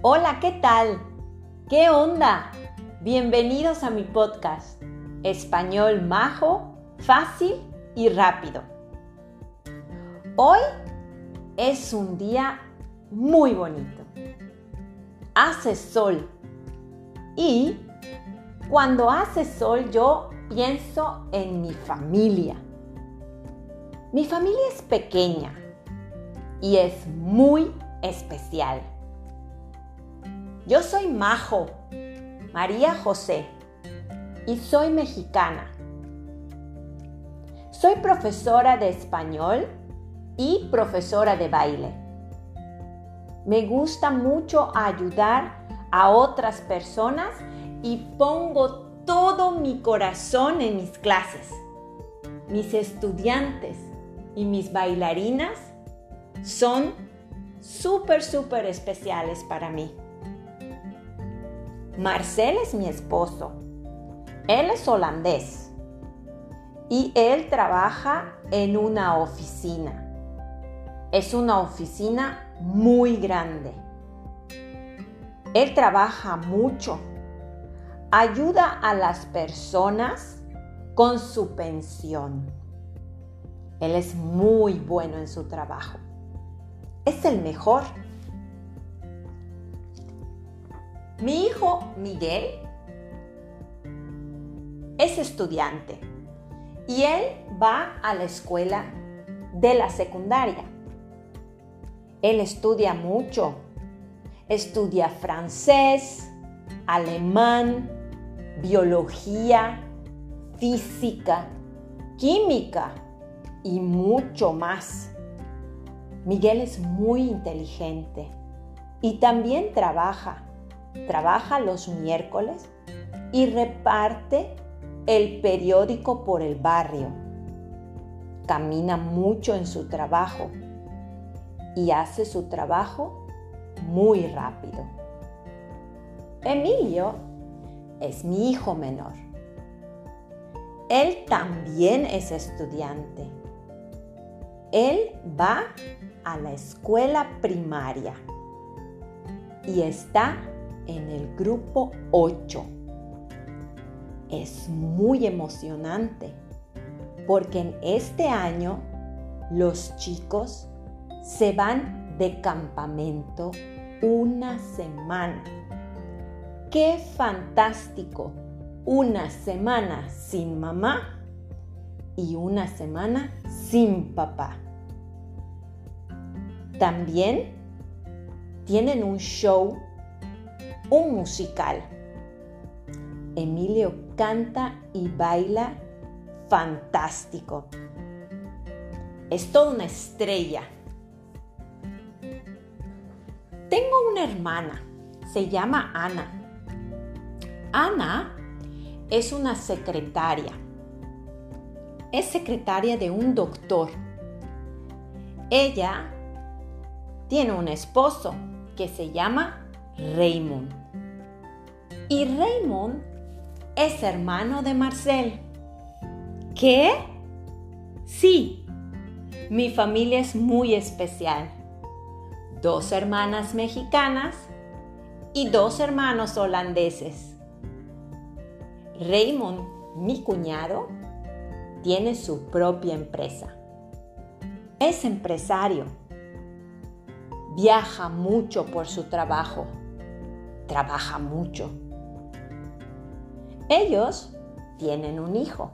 Hola, ¿qué tal? ¿Qué onda? Bienvenidos a mi podcast, Español Majo, Fácil y Rápido. Hoy es un día muy bonito. Hace sol y cuando hace sol yo pienso en mi familia. Mi familia es pequeña y es muy especial. Yo soy Majo, María José, y soy mexicana. Soy profesora de español y profesora de baile. Me gusta mucho ayudar a otras personas y pongo todo mi corazón en mis clases. Mis estudiantes y mis bailarinas son súper, súper especiales para mí. Marcel es mi esposo. Él es holandés y él trabaja en una oficina. Es una oficina muy grande. Él trabaja mucho. Ayuda a las personas con su pensión. Él es muy bueno en su trabajo es el mejor. Mi hijo Miguel es estudiante y él va a la escuela de la secundaria. Él estudia mucho. Estudia francés, alemán, biología, física, química y mucho más. Miguel es muy inteligente y también trabaja. Trabaja los miércoles y reparte el periódico por el barrio. Camina mucho en su trabajo y hace su trabajo muy rápido. Emilio es mi hijo menor. Él también es estudiante. Él va a la escuela primaria y está en el grupo 8. Es muy emocionante porque en este año los chicos se van de campamento una semana. ¡Qué fantástico! Una semana sin mamá y una semana sin papá. También tienen un show, un musical. Emilio canta y baila fantástico. Es toda una estrella. Tengo una hermana, se llama Ana. Ana es una secretaria. Es secretaria de un doctor. Ella tiene un esposo que se llama Raymond. Y Raymond es hermano de Marcel. ¿Qué? Sí, mi familia es muy especial. Dos hermanas mexicanas y dos hermanos holandeses. Raymond, mi cuñado, tiene su propia empresa. Es empresario viaja mucho por su trabajo, trabaja mucho. Ellos tienen un hijo,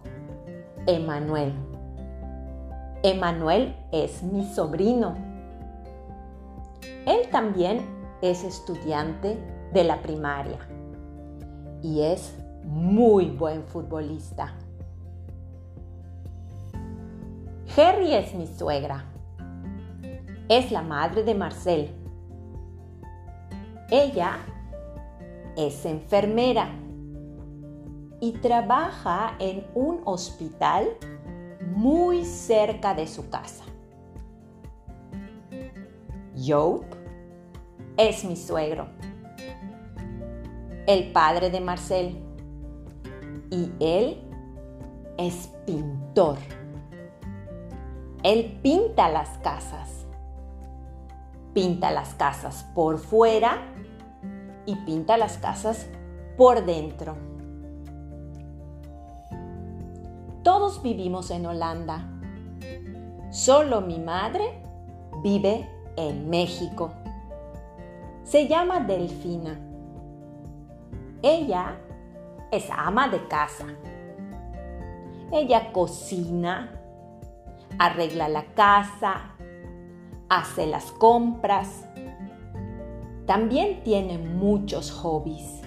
Emanuel. Emanuel es mi sobrino. Él también es estudiante de la primaria y es muy buen futbolista. Harry es mi suegra es la madre de Marcel. Ella es enfermera y trabaja en un hospital muy cerca de su casa. Job es mi suegro, el padre de Marcel, y él es pintor. Él pinta las casas pinta las casas por fuera y pinta las casas por dentro. Todos vivimos en Holanda. Solo mi madre vive en México. Se llama Delfina. Ella es ama de casa. Ella cocina, arregla la casa, hace las compras. También tiene muchos hobbies.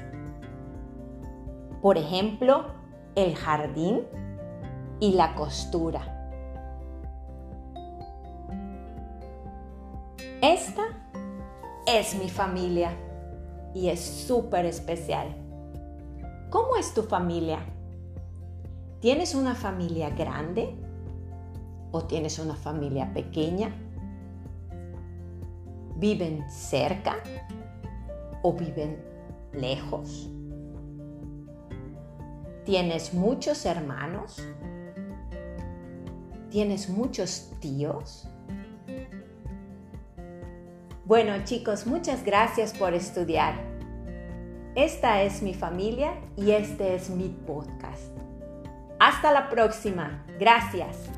Por ejemplo, el jardín y la costura. Esta es mi familia y es súper especial. ¿Cómo es tu familia? ¿Tienes una familia grande o tienes una familia pequeña? ¿Viven cerca o viven lejos? ¿Tienes muchos hermanos? ¿Tienes muchos tíos? Bueno chicos, muchas gracias por estudiar. Esta es mi familia y este es mi podcast. Hasta la próxima. Gracias.